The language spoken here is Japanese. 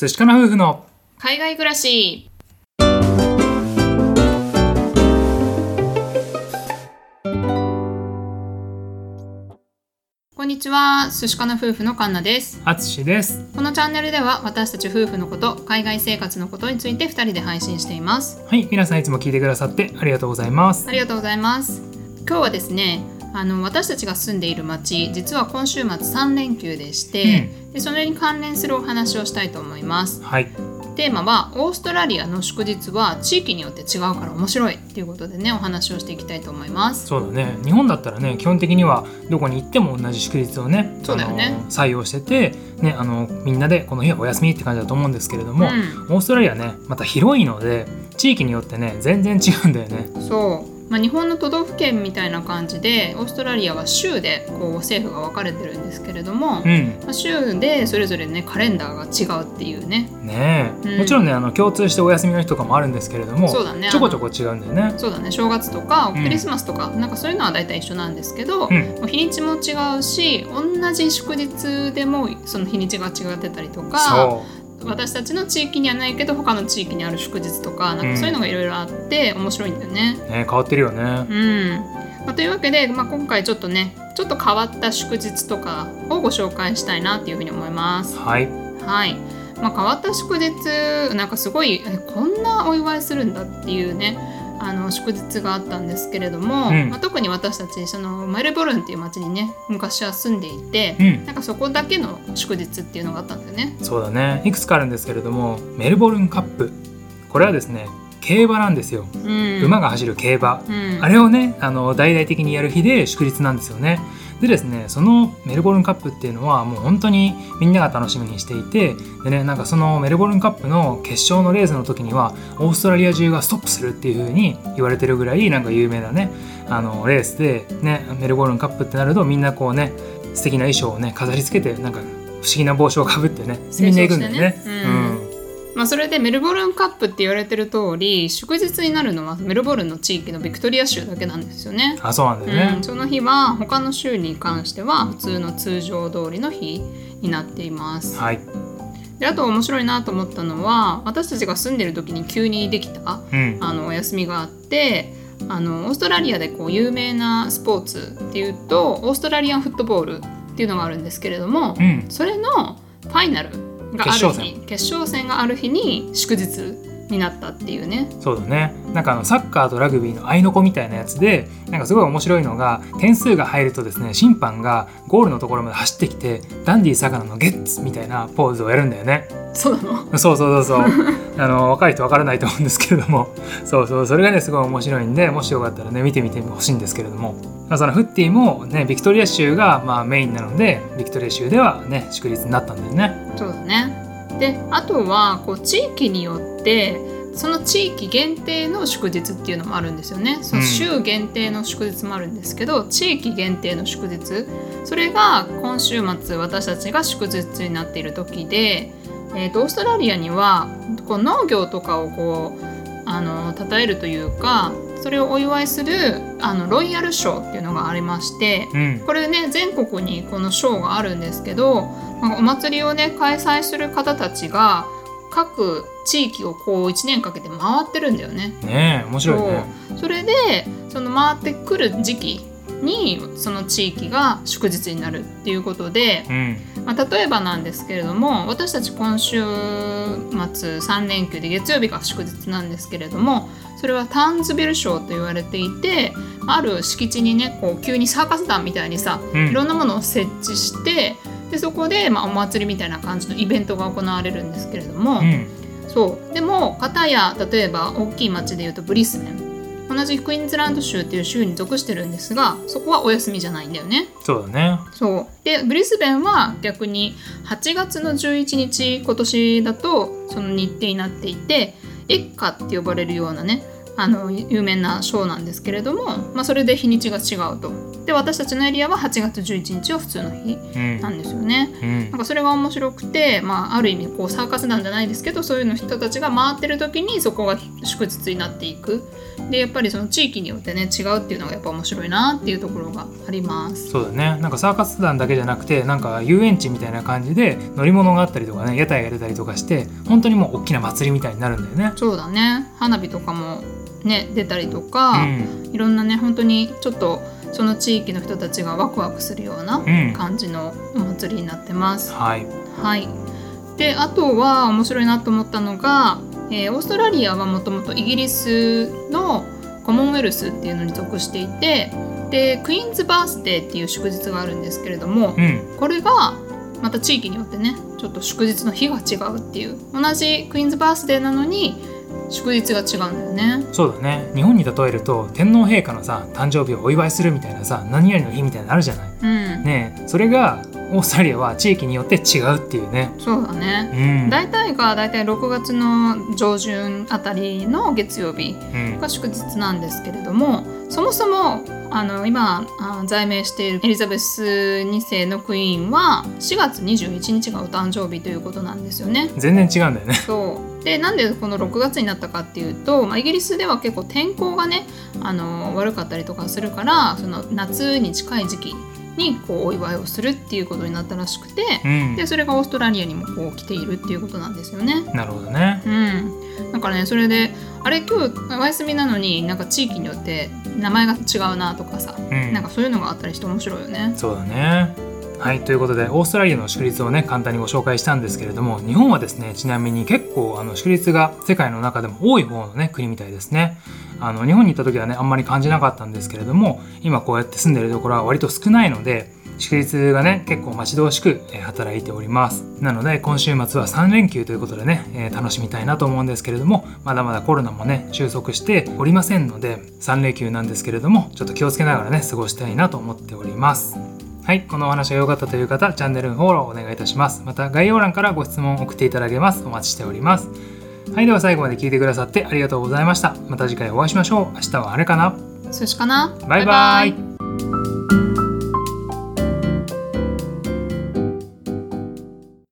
寿司かな夫婦の海外暮らし。こんにちは。寿司かな夫婦のカンナです。あつしです。このチャンネルでは私たち夫婦のこと海外生活のことについて2人で配信しています。はい皆さんいつも聞いてくださってありがとうございます。ありがとうございます。今日はですねあの私たちが住んでいる町実は今週末3連休でして、でそれに関連するお話をしたいと思います。はい。テーマはオーストラリアの祝日は地域によって違うから面白いっていうことでねお話をしていきたいと思います。そうだね。日本だったらね基本的にはどこに行っても同じ祝日をねそうだよね。採用しててねあのみんなでこの日はお休みって感じだと思うんですけれども、うオーストラリアねまた広いので地域によってね全然違うんだよね。ん、そう、まあ、日本の都道府県みたいな感じでオーストラリアは州でこう政府が分かれてるんですけれども、うん。まあ、州でそれぞれねカレンダーが違うっていうね。ねえ、うん。もちろんねあの共通してお休みの日とかもあるんですけれどもそうだね。ちょこちょこ違うんだよね。そうだね。正月とかうん。クリスマスとか、なんかそういうのは大体一緒なんですけど、うん。日にちも違うし同じ祝日でもその日にちが違ってたりとかそ私たちの地域にはないけど他の地域にある祝日とかなんうん。かそういうのがいろいろあって面白いんだよね。うね変わってるよね。うん。まあ、というわけで、まあ、今回ちょっとねちょっと変わった祝日とかをご紹介したいなっていうふうに思います。はい。はい。まあ、変わった祝日なんかすごいえこんなお祝いするんだっていうねあの祝日があったんですけれども、うん。まあ、特に私たちそのメルボルンっていう町にね昔は住んでいて、うん。なんかそこだけの祝日っていうのがあったんだよね。そうだね。いくつかあるんですけれどもメルボルンカップ。これはですね競馬なんですよ、うん、馬が走る競馬、うん、あれをねあの大々的にやる日で祝日なんですよねでですねそのメルボルンカップっていうのはもう本当にみんなが楽しみにしていてでねなんかそのメルボルンカップの決勝のレースの時にはオーストラリア中がストップするっていう風に言われてるぐらいなんか有名なねあのレースでねメルボルンカップってなるとみんなこうね素敵な衣装をね飾り付けてなんか不思議な帽子をかぶってねみんな行くんだよね。清装してねうんまあ、それでメルボルンカップって言われてる通り祝日になるのはメルボルンの地域のビクトリア州だけなんですよね。あそうなんだよね。うん、その日は他の州に関しては普通の通常通りの日になっています。はい。であと面白いなと思ったのは私たちが住んでる時に急にできたうん。あのお休みがあってあのオーストラリアでこう有名なスポーツっていうとオーストラリアンフットボールっていうのがあるんですけれども、うん。それのファイナルがある決勝日決勝戦がある日に祝日になったっていうね。そうだね。なんかあのサッカーとラグビーの合いの子みたいなやつでなんかすごい面白いのが点数が入るとですね審判がゴールのところまで走ってきてダンディ坂野のゲッツみたいなポーズをやるんだよね。そうなの？そうそうそうそう。あの若い人わからないと思うんですけれども。そうそう。それがねすごい面白いんでもしよかったらね見てみてほしいんですけれども、まあ、そのフッティもねビクトリア州がまあメインなのでビクトリア州ではね祝日になったんだよねそうだね。であとはこう地域によってその地域限定の祝日っていうのもあるんですよね。その州限定の祝日もあるんですけど、地域限定の祝日それが今週末私たちが祝日になっている時で、えーとオーストラリアにはこう農業とかをこうあの称えるというかそれをお祝いするあのロイヤルショーっていうのがありまして、うん。これね全国にこのショーがあるんですけど、まあお祭りをね開催する方たちが各地域をこう1年かけて回ってるんだよね。ねえ面白いね。そう。それでその回ってくる時期にその地域が祝日になるっていうことで、うん。まあ、例えばなんですけれども私たち今週末3連休で月曜日が祝日なんですけれどもそれはタンズビルショーと言われていてある敷地にねこう急にサーカス団みたいにさうん。いろんなものを設置してでそこで、まあ、お祭りみたいな感じのイベントが行われるんですけれども、うん。そう。でも片や例えば大きい町でいうとブリスベン同じクイーンズランド州っていう州に属してるんですがそこはお休みじゃないんだよね。そうだねそうでブリスベンは逆に8月の11日今年だとその日程になっていてエッカって呼ばれるようなねあの有名なショーなんですけれども、まあ、それで日にちが違うと。で私たちのエリアは8月11日は普通の日うんなんですよね。うんなんかそれが面白くて、まあ、ある意味こうサーカス団じゃないですけどそういうの人たちが回ってる時にそこが祝日になっていくでやっぱりその地域によってね違うっていうのがやっぱ面白いなっていうところがあります。そうだねなんかサーカス団だけじゃなくてなんか遊園地みたいな感じで乗り物があったりとかね屋台が出たりとかして本当にもう大きな祭りみたいになるんだよね。そうだね花火とかもね出たりとか、うんいろんなね本当にちょっとその地域の人たちがワクワクするようなうん。感じのお祭りになってます。はい。はい、であとは面白いなと思ったのが、えーオーストラリアはもともとイギリスのコモンウェルスっていうのに属していてでクイーンズバースデーっていう祝日があるんですけれどもうん。これがまた地域によってねちょっと祝日の日が違うっていう同じクイーンズバースデーなのに祝日が違うんだよね。そうだね日本に例えると天皇陛下のさ誕生日をお祝いするみたいなさ何々の日みたいなのあるじゃない。うん、ねえそれがオーストラリアは地域によって違うっていうね。そうだねうん大体が大体6月の上旬あたりの月曜日うんが祝日なんですけれどもそもそもあの今あ在名しているエリザベス2世のクイーンは4月21日がお誕生日ということなんですよね。全然違うんだよね。そうでなんでこの6月になったかっていうと、まあ、イギリスでは結構天候がねあの悪かったりとかするからその夏に近い時期にこうお祝いをするっていうことになったらしくて、うんでそれがオーストラリアにもこう来ているっていうことなんですよね。なるほどね。うん、だからねそれであれ今日お休みなのになんか地域によって名前が違うなとかさ、うんなんかそういうのがあったりして面白いよね。そうだね。はいということでオーストラリアの祝日をね簡単にご紹介したんですけれども日本はですねちなみに結構あの祝日が世界の中でも多い方のね国みたいですね。あの日本に行った時はねあんまり感じなかったんですけれども今こうやって住んでるところは割と少ないので祝日がね結構待ち遠しくえー働いておりますなので今週末は3連休ということでね、えー楽しみたいなと思うんですけれどもまだまだコロナもね収束しておりませんので3連休なんですけれどもちょっと気をつけながらね過ごしたいなと思っておりますはい、このお話が良かったという方、チャンネルフォローお願いいたします。また概要欄からご質問を送っていただけます。お待ちしております。はい、では最後まで聞いてくださってありがとうございました。また次回お会いしましょう。明日はあれかな？寿司かな？バイバイ